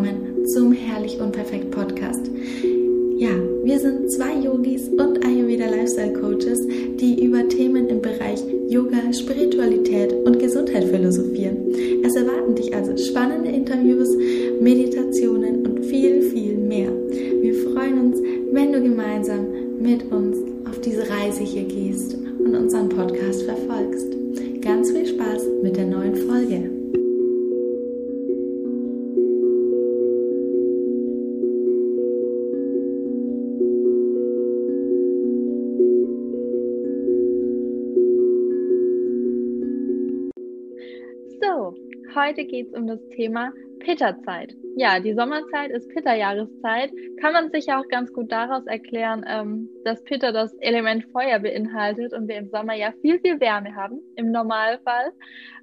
willkommen zum Herrlich und Perfekt Podcast. Ja, wir sind zwei Yogis und Ayurveda Lifestyle Coaches, die über Themen heute geht es um das Thema Pitta-Zeit. Ja, die Sommerzeit ist Pitta-Jahreszeit. Kann man sich auch ganz gut daraus erklären, ähm, dass Pitta das Element Feuer beinhaltet und wir im Sommer ja viel, viel Wärme haben, im Normalfall.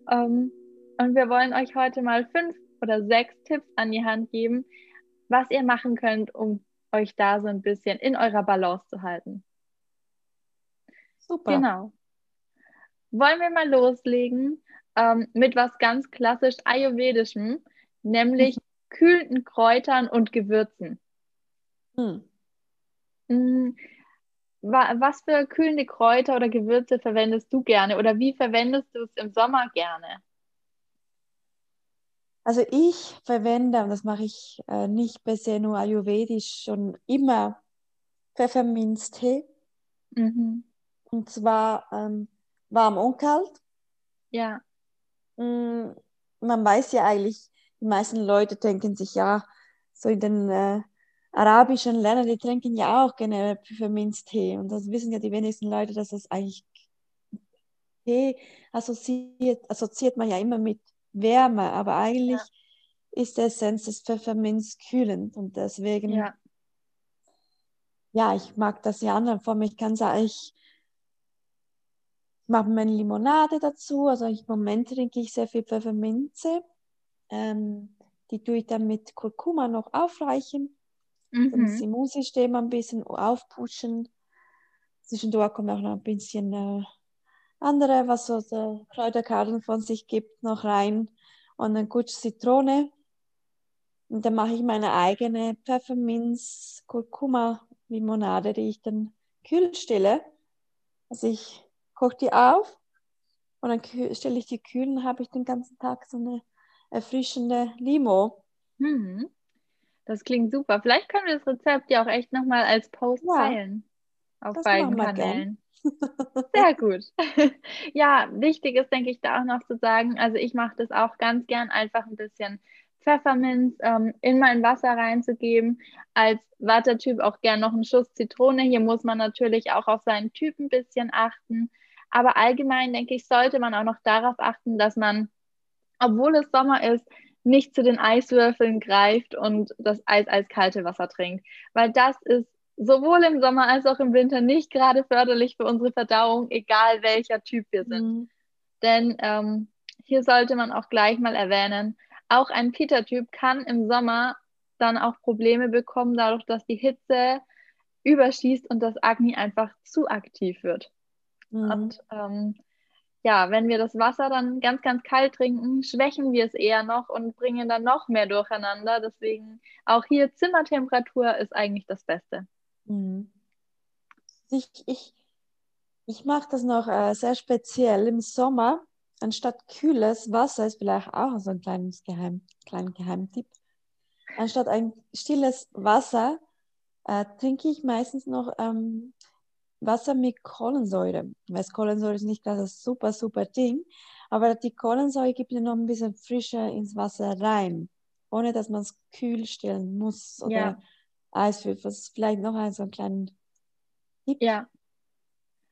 Ähm, und wir wollen euch heute mal fünf oder sechs Tipps an die Hand geben, was ihr machen könnt, um euch da so ein bisschen in eurer Balance zu halten. Super. Genau. Wollen wir mal loslegen? Ähm, mit was ganz klassisch Ayurvedischem, nämlich kühlenden Kräutern und Gewürzen. Hm. hm was für kühlende Kräuter oder Gewürze verwendest du gerne oder wie verwendest du es im Sommer gerne? Also ich verwende, und das mache ich äh, nicht bisher nur ayurvedisch, schon immer Pfefferminztee. Mhm. Und zwar ähm, warm und kalt. Ja. Mm, man weiß ja eigentlich, die meisten Leute denken sich ja, so in den äh, arabischen Ländern, die trinken ja auch gerne Pfefferminztee. Und das wissen ja die wenigsten Leute, dass das eigentlich Tee assoziiert, assoziiert man ja immer mit Wärme, aber eigentlich ja. ist der Essenz des Pfefferminz kühlend und deswegen, ja, ja ich mag das ja anderen Form. Ich kann es eigentlich ich mache meine Limonade dazu. Also im Moment trinke ich sehr viel Pfefferminze. Ähm, die tue ich dann mit Kurkuma noch aufreichen. Mhm. Das Immunsystem ein bisschen aufpushen. Zwischendurch kommt auch noch ein bisschen äh, andere, was so der Kräuterkarten von sich gibt, noch rein. Und dann gut Zitrone. Und dann mache ich meine eigene Pfefferminz-Kurkuma-Limonade, die ich dann kühl stelle. Also ich koche die auf und dann stelle ich die kühl und habe ich den ganzen Tag so eine erfrischende Limo. Mhm. Das klingt super. Vielleicht können wir das Rezept ja auch echt nochmal als Post ja, teilen. Auf beiden Kanälen. Sehr gut. ja, wichtig ist, denke ich, da auch noch zu sagen, also ich mache das auch ganz gern einfach ein bisschen Pfefferminz ähm, in mein Wasser reinzugeben. Als Wattertyp auch gern noch einen Schuss Zitrone. Hier muss man natürlich auch auf seinen Typ ein bisschen achten. Aber allgemein denke ich, sollte man auch noch darauf achten, dass man, obwohl es Sommer ist, nicht zu den Eiswürfeln greift und das Eis als kalte Wasser trinkt. Weil das ist sowohl im Sommer als auch im Winter nicht gerade förderlich für unsere Verdauung, egal welcher Typ wir sind. Mhm. Denn ähm, hier sollte man auch gleich mal erwähnen, auch ein Pitta-Typ kann im Sommer dann auch Probleme bekommen, dadurch, dass die Hitze überschießt und das Agni einfach zu aktiv wird. Mhm. Und ähm, ja, wenn wir das Wasser dann ganz, ganz kalt trinken, schwächen wir es eher noch und bringen dann noch mehr durcheinander. Deswegen auch hier Zimmertemperatur ist eigentlich das Beste. Mhm. Ich, ich, ich mache das noch äh, sehr speziell im Sommer. Anstatt kühles Wasser ist vielleicht auch so ein kleines Geheim, kleiner Geheimtipp. Anstatt ein stilles Wasser äh, trinke ich meistens noch ähm, Wasser mit Kohlensäure. Weil Kohlensäure ist nicht gerade das super, super Ding, aber die Kohlensäure gibt ja noch ein bisschen frischer ins Wasser rein, ohne dass man es kühl stellen muss oder ja. Eiswürfel. Das ist vielleicht noch ein so ein kleiner Tipp. Ja.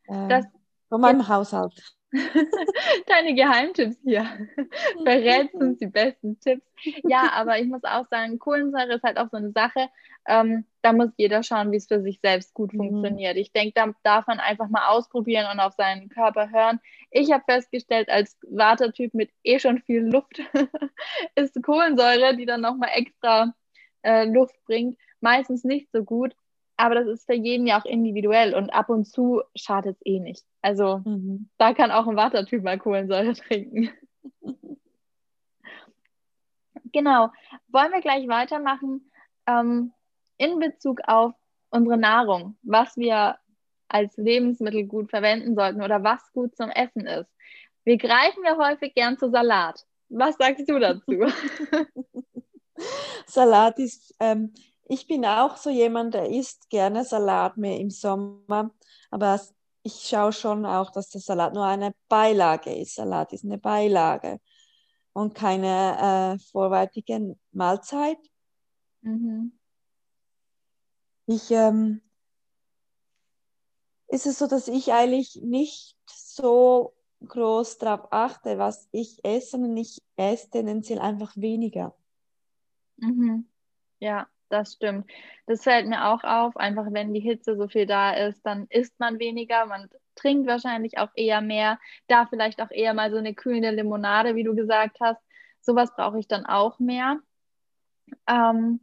Äh, das, von meinem ja. Haushalt. Deine Geheimtipps hier. Verrätst uns die besten Tipps. Ja, aber ich muss auch sagen, Kohlensäure ist halt auch so eine Sache. Ähm, da muss jeder schauen, wie es für sich selbst gut mhm. funktioniert. Ich denke, da darf man einfach mal ausprobieren und auf seinen Körper hören. Ich habe festgestellt, als Watertyp mit eh schon viel Luft ist Kohlensäure, die dann nochmal extra äh, Luft bringt, meistens nicht so gut aber das ist für jeden ja auch individuell und ab und zu schadet es eh nicht. Also mhm. da kann auch ein Wassertyp mal Kohlensäure trinken. Genau. Wollen wir gleich weitermachen ähm, in Bezug auf unsere Nahrung, was wir als Lebensmittel gut verwenden sollten oder was gut zum Essen ist. Wir greifen ja häufig gern zu Salat. Was sagst du dazu? Salat ist, ähm, ich bin auch so jemand, der isst gerne Salat mehr im Sommer, aber ich schaue schon auch, dass der Salat nur eine Beilage ist. Salat ist eine Beilage und keine äh, vorwertige Mahlzeit. Mhm. Ich ähm, ist es so, dass ich eigentlich nicht so groß darauf achte, was ich esse, sondern ich esse tendenziell einfach weniger. Mhm. Ja, das stimmt. Das fällt mir auch auf. Einfach wenn die Hitze so viel da ist, dann isst man weniger, man trinkt wahrscheinlich auch eher mehr. Da vielleicht auch eher mal so eine kühlende Limonade, wie du gesagt hast. Sowas brauche ich dann auch mehr. Ähm,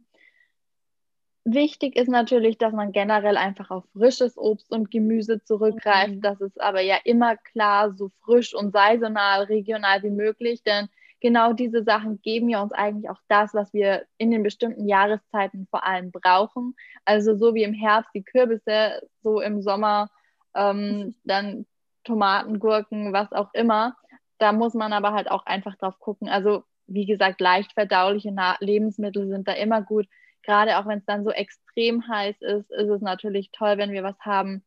Wichtig ist natürlich, dass man generell einfach auf frisches Obst und Gemüse zurückgreift. Mhm. Das ist aber ja immer klar, so frisch und saisonal, regional wie möglich, denn genau diese Sachen geben ja uns eigentlich auch das, was wir in den bestimmten Jahreszeiten vor allem brauchen. Also so wie im Herbst die Kürbisse, so im Sommer ähm, dann Tomaten, Gurken, was auch immer. Da muss man aber halt auch einfach drauf gucken. Also wie gesagt, leicht verdauliche Lebensmittel sind da immer gut gerade auch wenn es dann so extrem heiß ist, ist es natürlich toll, wenn wir was haben,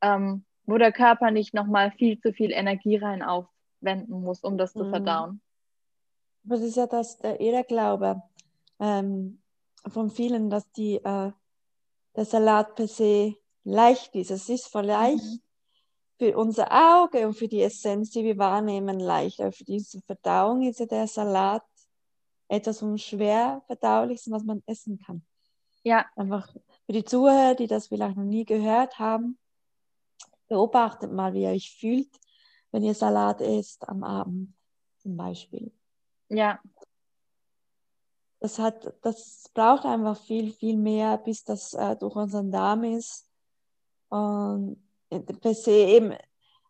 ähm, wo der Körper nicht nochmal viel zu viel Energie rein aufwenden muss, um das zu mhm. Verdauen. Das ist ja das, der Irrglaube ähm, von vielen, dass die, äh, der Salat per se leicht ist. Es ist vielleicht mhm. für unser Auge und für die Essenz, die wir wahrnehmen, leicht. Aber für diese Verdauung ist ja der Salat etwas vom schwer verdaulichsten, was man essen kann. Ja. Einfach für die Zuhörer, die das vielleicht noch nie gehört haben, beobachtet mal, wie ihr euch fühlt, wenn ihr Salat esst am Abend zum Beispiel. Ja. Das, hat, das braucht einfach viel, viel mehr, bis das äh, durch unseren Darm ist. Und äh, per se eben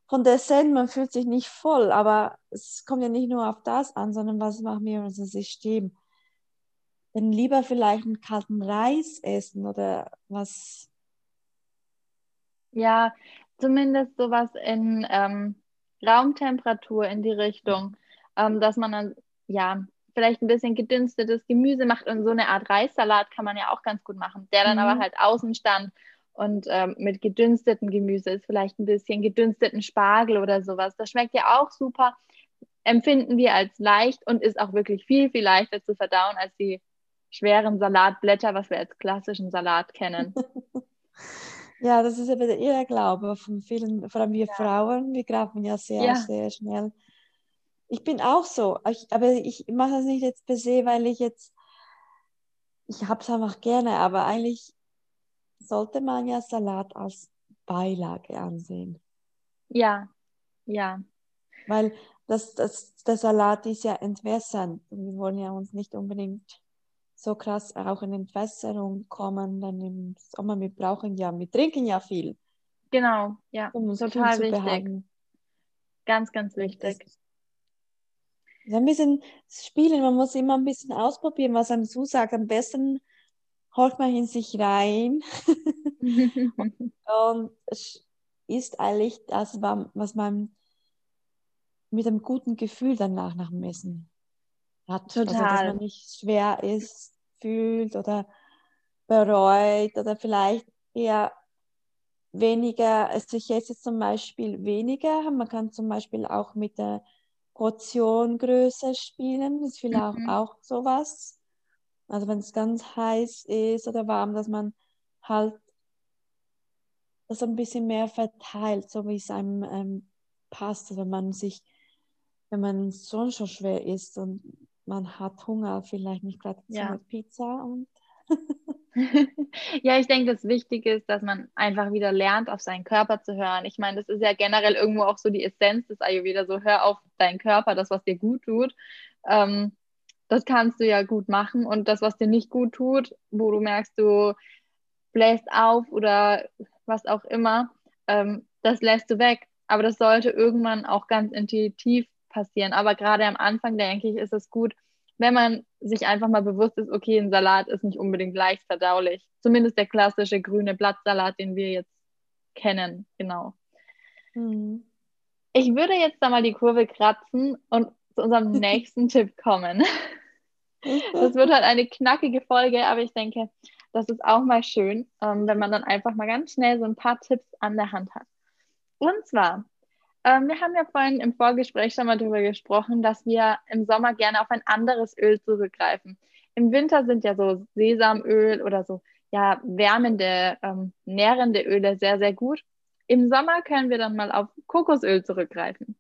von der Essenz, man fühlt sich nicht voll, aber es kommt ja nicht nur auf das an, sondern was machen wir in unserem System? Dann lieber vielleicht einen kalten Reis essen oder was? Ja, zumindest sowas in ähm, Raumtemperatur in die Richtung, ähm, dass man dann, ja, vielleicht ein bisschen gedünstetes Gemüse macht und so eine Art Reissalat kann man ja auch ganz gut machen, der dann mhm. aber halt außen stand und ähm, mit gedünsteten Gemüse ist vielleicht ein bisschen gedünsteten Spargel oder sowas. Das schmeckt ja auch super. Empfinden wir als leicht und ist auch wirklich viel, viel leichter zu verdauen als die schweren Salatblätter, was wir als klassischen Salat kennen. ja, das ist aber der Irrglaube von vielen, vor allem wir ja. Frauen. Wir greifen ja sehr, ja. sehr schnell. Ich bin auch so, ich, aber ich mache das nicht jetzt per se, weil ich jetzt, ich habe es einfach gerne, aber eigentlich sollte man ja Salat als Beilage ansehen. Ja, ja. Weil das, das, der Salat ist ja entwässernd. Wir wollen ja uns nicht unbedingt so krass auch in Entwässerung kommen, dann im Sommer, wir brauchen ja, wir trinken ja viel. Genau, ja, um total wichtig. Behalten. Ganz, ganz wichtig. Das, ein bisschen spielen, man muss immer ein bisschen ausprobieren, was einem zusagt. Am besten holt man in sich rein. und es ist eigentlich das, was man mit einem guten Gefühl danach nach dem Essen hat. Total. Also, dass man nicht schwer ist, fühlt oder bereut oder vielleicht eher weniger, also ich esse zum Beispiel weniger, man kann zum Beispiel auch mit der Portiongröße spielen, das ist vielleicht mhm. auch sowas. Also wenn es ganz heiß ist oder warm, dass man halt das ein bisschen mehr verteilt, so wie es einem ähm, passt. Also wenn man sich, wenn man schon schon schwer isst und man hat Hunger, vielleicht nicht gerade ja. Pizza und ja, ich denke, das Wichtige ist, dass man einfach wieder lernt, auf seinen Körper zu hören. Ich meine, das ist ja generell irgendwo auch so die Essenz des Ayurveda, so hör auf deinen Körper, das, was dir gut tut. Ähm, das kannst du ja gut machen. Und das, was dir nicht gut tut, wo du merkst, du bläst auf oder was auch immer, ähm, das lässt du weg. Aber das sollte irgendwann auch ganz intuitiv passieren. Aber gerade am Anfang, denke ich, ist es gut, wenn man sich einfach mal bewusst ist, okay, ein Salat ist nicht unbedingt leicht verdaulich. Zumindest der klassische grüne Blattsalat, den wir jetzt kennen, genau. Mhm. Ich würde jetzt da mal die Kurve kratzen und zu unserem nächsten Tipp kommen. Das wird halt eine knackige Folge, aber ich denke, das ist auch mal schön, ähm, wenn man dann einfach mal ganz schnell so ein paar Tipps an der Hand hat. Und zwar, ähm, wir haben ja vorhin im Vorgespräch schon mal darüber gesprochen, dass wir im Sommer gerne auf ein anderes Öl zurückgreifen. Im Winter sind ja so Sesamöl oder so ja, wärmende, ähm, nährende Öle sehr, sehr gut. Im Sommer können wir dann mal auf Kokosöl zurückgreifen.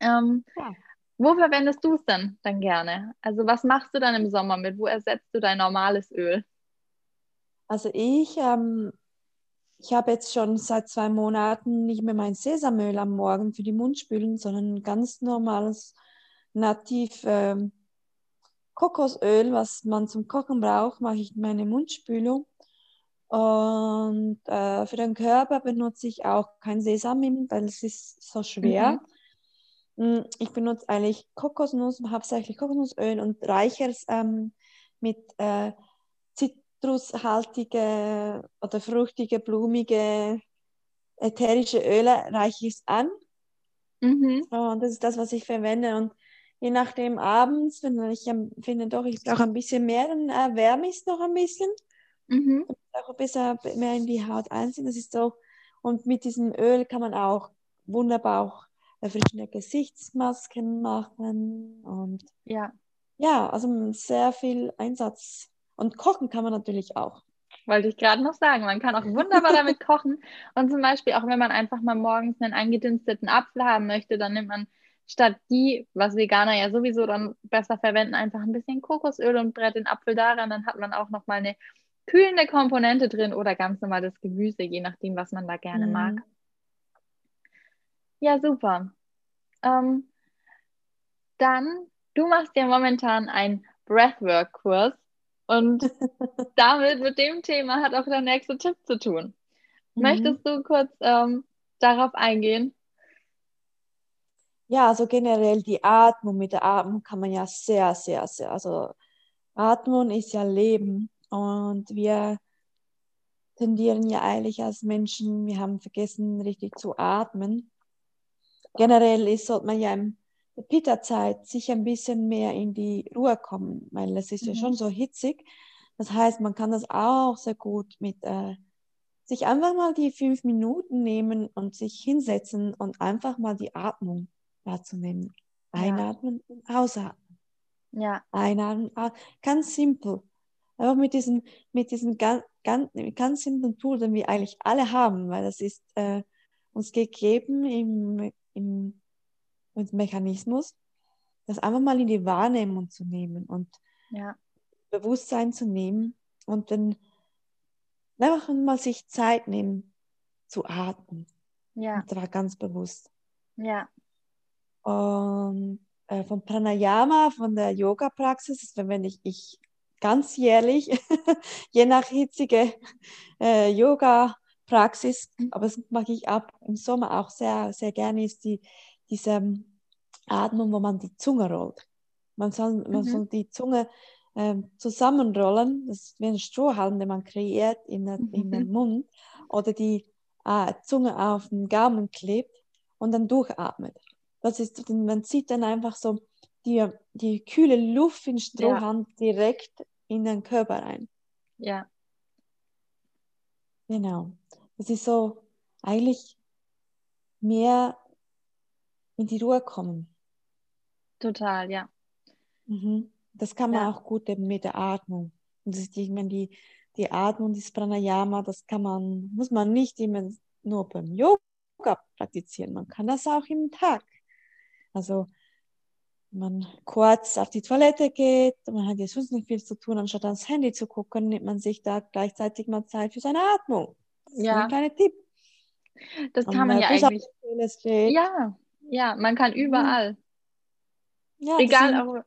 Ähm, ja. Wo verwendest du es denn dann gerne? Also was machst du dann im Sommer mit? Wo ersetzt du dein normales Öl? Also ich, ähm, ich habe jetzt schon seit zwei Monaten nicht mehr mein Sesamöl am Morgen für die Mundspülen, sondern ein ganz normales nativ ähm, Kokosöl, was man zum Kochen braucht, mache ich meine Mundspülung. Und äh, für den Körper benutze ich auch kein Sesam, weil es ist so schwer. Mhm. Mm, ich benutze eigentlich Kokosnuss, hauptsächlich Kokosnussöl und reiche es ähm, mit äh, zitrushaltige oder fruchtige, blumige, ätherische Öle, reiche ich es an. Mhm. Und das ist das, was ich verwende. Und je nachdem abends, wenn ich finde, doch, ich brauche ein bisschen mehr, dann erwärme ich es noch ein bisschen. Mhm. Auch besser mehr in die Haut einziehen. Das ist so. Und mit diesem Öl kann man auch wunderbar auch erfrischende Gesichtsmasken machen. Und ja, ja also sehr viel Einsatz. Und kochen kann man natürlich auch. Wollte ich gerade noch sagen. Man kann auch wunderbar damit kochen. Und zum Beispiel auch, wenn man einfach mal morgens einen angedünsteten Apfel haben möchte, dann nimmt man statt die, was Veganer ja sowieso dann besser verwenden, einfach ein bisschen Kokosöl und brät den Apfel daran. Dann hat man auch noch mal eine kühlende Komponente drin oder ganz normales Gemüse, je nachdem, was man da gerne mhm. mag. Ja, super. Ähm, dann, du machst ja momentan einen Breathwork-Kurs und damit mit dem Thema hat auch der nächste Tipp zu tun. Mhm. Möchtest du kurz ähm, darauf eingehen? Ja, also generell die Atmung. Mit der Atmung kann man ja sehr, sehr, sehr, also Atmung ist ja Leben. Und wir tendieren ja eigentlich als Menschen, wir haben vergessen, richtig zu atmen. Generell ist, sollte man ja in der Pitta-Zeit sich ein bisschen mehr in die Ruhe kommen, weil es ist mhm. ja schon so hitzig. Das heißt, man kann das auch sehr gut mit äh, sich einfach mal die fünf Minuten nehmen und sich hinsetzen und einfach mal die Atmung wahrzunehmen. Einatmen ja. und ausatmen. Ja. Einatmen, ganz simpel. Einfach mit diesem, mit diesem ganz, ganz, ganz simplen Tool, den wir eigentlich alle haben, weil das ist äh, uns gegeben im, im, im Mechanismus, das einfach mal in die Wahrnehmung zu nehmen und ja. Bewusstsein zu nehmen und dann einfach mal sich Zeit nehmen zu atmen. Ja. Und zwar ganz bewusst. Ja. Und äh, von Pranayama, von der Yoga-Praxis, das verwende ich, ich ganz jährlich, je nach hitzige äh, Yoga-Praxis, mhm. aber das mache ich ab im Sommer auch sehr, sehr gerne, ist die, diese Atmung, wo man die Zunge rollt. Man soll, man mhm. soll die Zunge äh, zusammenrollen, das ist wie ein Strohhalm, den man kreiert in, der, mhm. in den Mund, oder die äh, Zunge auf den Gaumen klebt und dann durchatmet. Das ist, man zieht dann einfach so die, die kühle Luft in Strohhalm ja. direkt in den Körper rein. Ja. Genau. Das ist so eigentlich mehr in die Ruhe kommen. Total, ja. Mhm. Das kann man ja. auch gut mit der Atmung. Und das ist, ich meine, die, die Atmung, das Pranayama, das kann man, muss man nicht immer nur beim Yoga praktizieren. Man kann das auch im Tag. Also man kurz auf die Toilette geht, man hat jetzt sonst nicht viel zu tun, anstatt ans Handy zu gucken, nimmt man sich da gleichzeitig mal Zeit für seine Atmung. Das ja. ist ein kleiner Tipp. Das kann man ja eigentlich. Ja, ja, man kann mhm. überall. Ja, Egal, auch,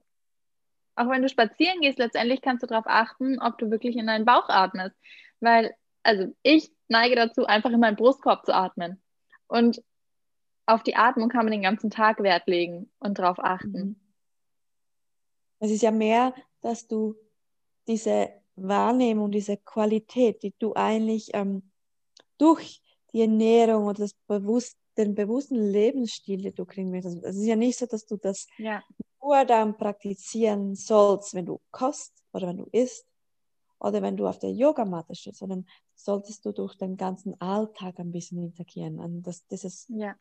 auch wenn du spazieren gehst, letztendlich kannst du darauf achten, ob du wirklich in deinen Bauch atmest. Weil, also ich neige dazu, einfach in meinen Brustkorb zu atmen. Und auf die Atmung kann man den ganzen Tag Wert legen und darauf achten. Mhm. Es ist ja mehr, dass du diese Wahrnehmung, diese Qualität, die du eigentlich ähm, durch die Ernährung oder das bewusst, den bewussten Lebensstil, den du kriegen möchtest. Es ist ja nicht so, dass du das ja. nur dann praktizieren sollst, wenn du kost oder wenn du isst oder wenn du auf der Yogamatte stehst, sondern solltest du durch den ganzen Alltag ein bisschen interagieren. Und das, dieses, ja.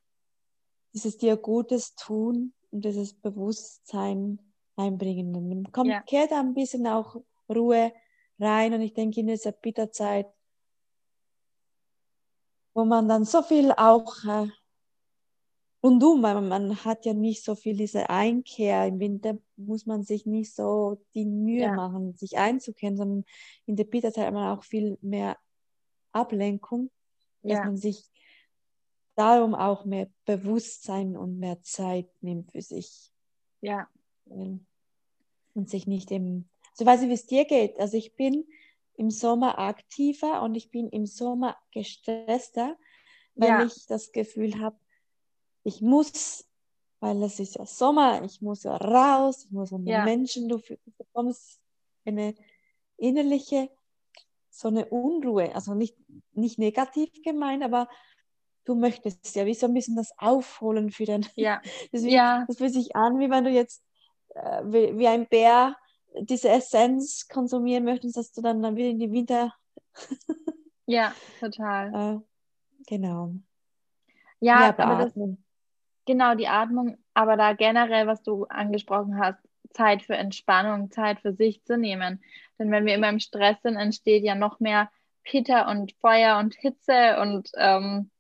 dieses dir Gutes tun und dieses Bewusstsein einbringen. Und dann kommt, Ja. kehrt ein bisschen auch Ruhe rein und ich denke in dieser Bitterzeit, wo man dann so viel auch äh, rundum, weil man hat ja nicht so viel diese Einkehr. Im Winter muss man sich nicht so die Mühe Ja. machen, sich einzukehren, sondern in der Bitterzeit hat man auch viel mehr Ablenkung, dass Ja. man sich darum auch mehr Bewusstsein und mehr Zeit nimmt für sich Ja. und sich nicht im, so ich weiß nicht, wie es dir geht. Also ich bin im Sommer aktiver und ich bin im Sommer gestresster, weil Ja. ich das Gefühl habe, ich muss, weil es ist ja Sommer, ich muss ja raus, ich muss unter Ja. Menschen, du bekommst eine innerliche, so eine Unruhe, also nicht, nicht negativ gemeint, aber du möchtest ja wie so ein bisschen das Aufholen für den, Ja. das, wie, Ja. das fühlt sich an, wie wenn du jetzt äh, wie, wie ein Bär diese Essenz konsumieren möchtest, dass du dann, dann wieder in die Winter. Ja, total. Äh, genau. Ja, aber das. Genau die Atmung, aber da generell, was du angesprochen hast, Zeit für Entspannung, Zeit für sich zu nehmen. Denn wenn wir immer im Stress sind, entsteht ja noch mehr Pitter und Feuer und Hitze und ähm,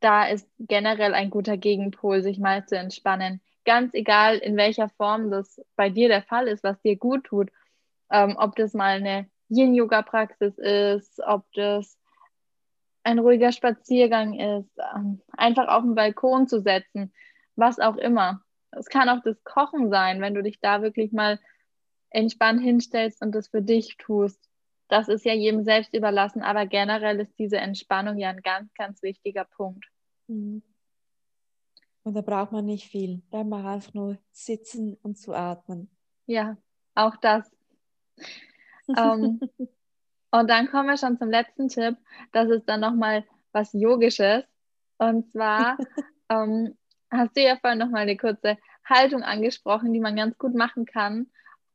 da ist generell ein guter Gegenpol, sich mal zu entspannen. Ganz egal, in welcher Form das bei dir der Fall ist, was dir gut tut. Ähm, ob das mal eine Yin-Yoga-Praxis ist, ob das ein ruhiger Spaziergang ist, ähm, einfach auf den Balkon zu setzen, was auch immer. Es kann auch das Kochen sein, wenn du dich da wirklich mal entspannt hinstellst und das für dich tust. Das ist ja jedem selbst überlassen, aber generell ist diese Entspannung ja ein ganz, ganz wichtiger Punkt. Mhm. Und da braucht man nicht viel. Da man einfach nur sitzen und zu atmen. Ja, auch das. Ähm, und dann kommen wir schon zum letzten Tipp. Das ist dann nochmal was Yogisches. Und zwar ähm, hast du ja vorhin nochmal eine kurze Haltung angesprochen, die man ganz gut machen kann,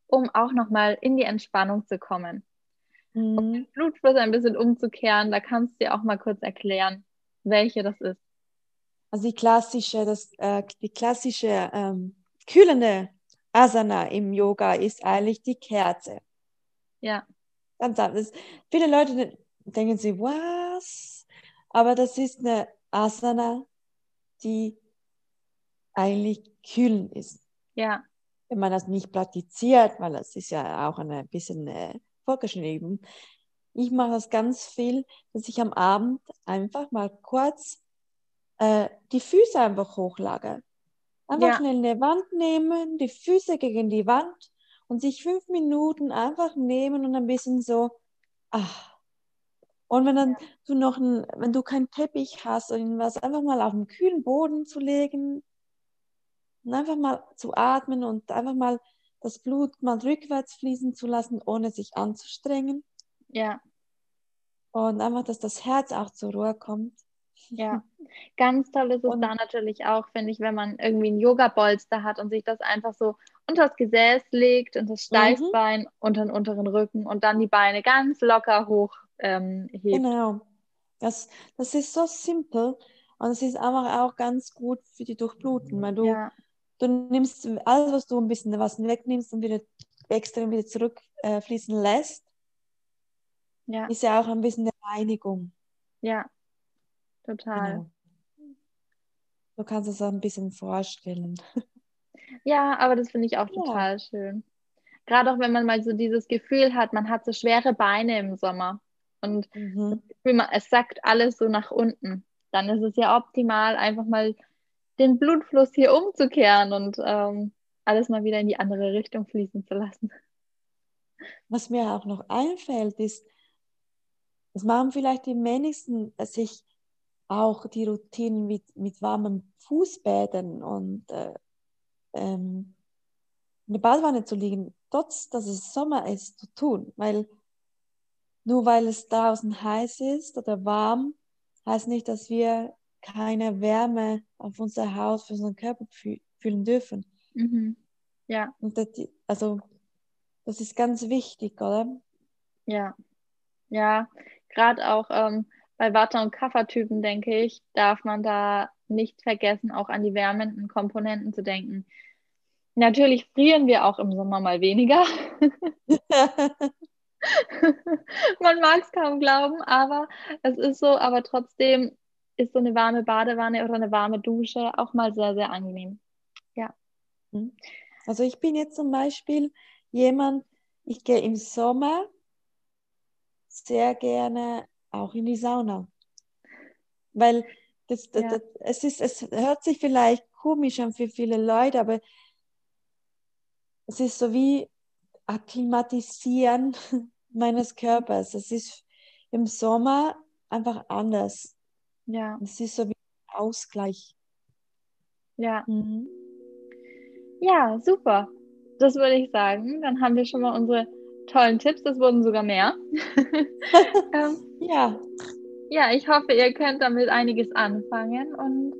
um auch nochmal in die Entspannung zu kommen. Um Mhm. den Blutfluss ein bisschen umzukehren, da kannst du dir auch mal kurz erklären, welche das ist. Also die klassische, das, äh, die klassische ähm, kühlende Asana im Yoga ist eigentlich die Kerze. Ja, Ganz. Das- Viele Leute de- denken sich, was? Aber das ist eine Asana, die eigentlich kühlend ist. ja, Wenn man das nicht praktiziert, weil das ist ja auch ein bisschen äh, vorgeschrieben. Ich mache das ganz viel, dass ich am Abend einfach mal kurz äh, die Füße einfach hochlage. Einfach Ja. schnell eine Wand nehmen, die Füße gegen die Wand und sich fünf Minuten einfach nehmen und ein bisschen so, ach. Und wenn dann du noch ein, wenn du keinen Teppich hast oder irgendwas, einfach mal auf den kühlen Boden zu legen und einfach mal zu atmen und einfach mal das Blut mal rückwärts fließen zu lassen, ohne sich anzustrengen. ja, Und einfach, dass das Herz auch zur Ruhe kommt. Ja. Ganz toll ist es Und- da natürlich auch, finde ich, wenn man irgendwie ein Yoga-Bolster hat und sich das einfach so unter das Gesäß legt und das Steißbein unter den unteren Rücken und dann die Beine ganz locker hoch ähm, hebt. Genau. Das, das ist so simpel und es ist einfach auch ganz gut für die Durchbluten, weil du, Ja, du nimmst alles, was du ein bisschen was wegnimmst und wieder extra wieder zurückfließen äh, lässt, ja, ist ja auch ein bisschen eine Reinigung. ja, total. Genau. Du kannst es auch ein bisschen vorstellen. Ja, aber das finde ich auch Ja. total schön. Gerade auch wenn man mal so dieses Gefühl hat, man hat so schwere Beine im Sommer und Mhm. Gefühl, es sackt alles so nach unten. Dann ist es ja optimal, einfach mal den Blutfluss hier umzukehren und ähm, alles mal wieder in die andere Richtung fließen zu lassen. Was mir auch noch einfällt, ist, das machen vielleicht die wenigsten, dass ich auch die Routinen mit, mit warmen Fußbädern und äh, ähm, in der Badewanne zu liegen, trotz dass es Sommer ist, zu tun. Weil nur weil es draußen heiß ist oder warm, heißt nicht, dass wir keine Wärme auf unser Haus, für unseren Körper fühlen dürfen. Mhm. Ja. Und das, also, das ist ganz wichtig, oder? Ja. Ja, gerade auch ähm, bei Watter- und Kaffertypen, denke ich, darf man da nicht vergessen, auch an die wärmenden Komponenten zu denken. Natürlich frieren wir auch im Sommer mal weniger. Man mag es kaum glauben, aber es ist so, aber trotzdem ist so eine warme Badewanne oder eine warme Dusche auch mal sehr, sehr angenehm. Ja. Mhm. Also ich bin jetzt zum Beispiel jemand, ich gehe im Sommer sehr gerne auch in die Sauna. Weil das, das, ja. das, es, ist, es hört sich vielleicht komisch an für viele Leute, aber es ist so wie Akklimatisieren meines Körpers. Es ist im Sommer einfach anders. Ja. Es ist so wie Ausgleich. Ja. Mhm. Ja, super. Das würde ich sagen. Dann haben wir schon mal unsere tollen Tipps. Das wurden sogar mehr. ähm, ja. Ja, ich hoffe, ihr könnt damit einiges anfangen und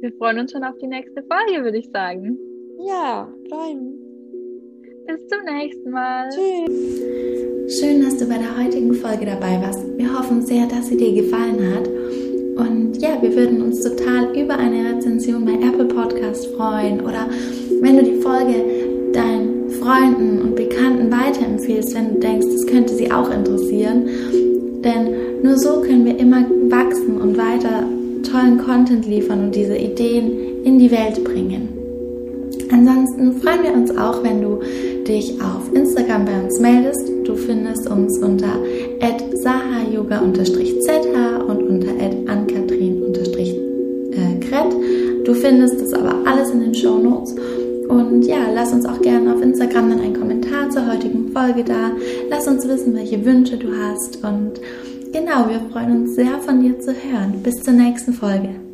wir freuen uns schon auf die nächste Folge, würde ich sagen. Ja, freuen. Bis zum nächsten Mal. Tschüss. Schön, dass du bei der heutigen Folge dabei warst. Wir hoffen sehr, dass sie dir gefallen hat. Und ja, wir würden uns total über eine Rezension bei Apple Podcast freuen oder wenn du die Folge deinen Freunden und Bekannten weiterempfehlst, wenn du denkst, das könnte sie auch interessieren. Denn nur so können wir immer wachsen und weiter tollen Content liefern und diese Ideen in die Welt bringen. Ansonsten freuen wir uns auch, wenn du dich auf Instagram bei uns meldest. Du findest uns unter sahayoga-zh und unter ankatrin-kret. Du findest das aber alles in den Show Notes. Und ja, lass uns auch gerne auf Instagram dann einen Kommentar zur heutigen Folge da. Lass uns wissen, welche Wünsche du hast. Und genau, wir freuen uns sehr von dir zu hören. Bis zur nächsten Folge.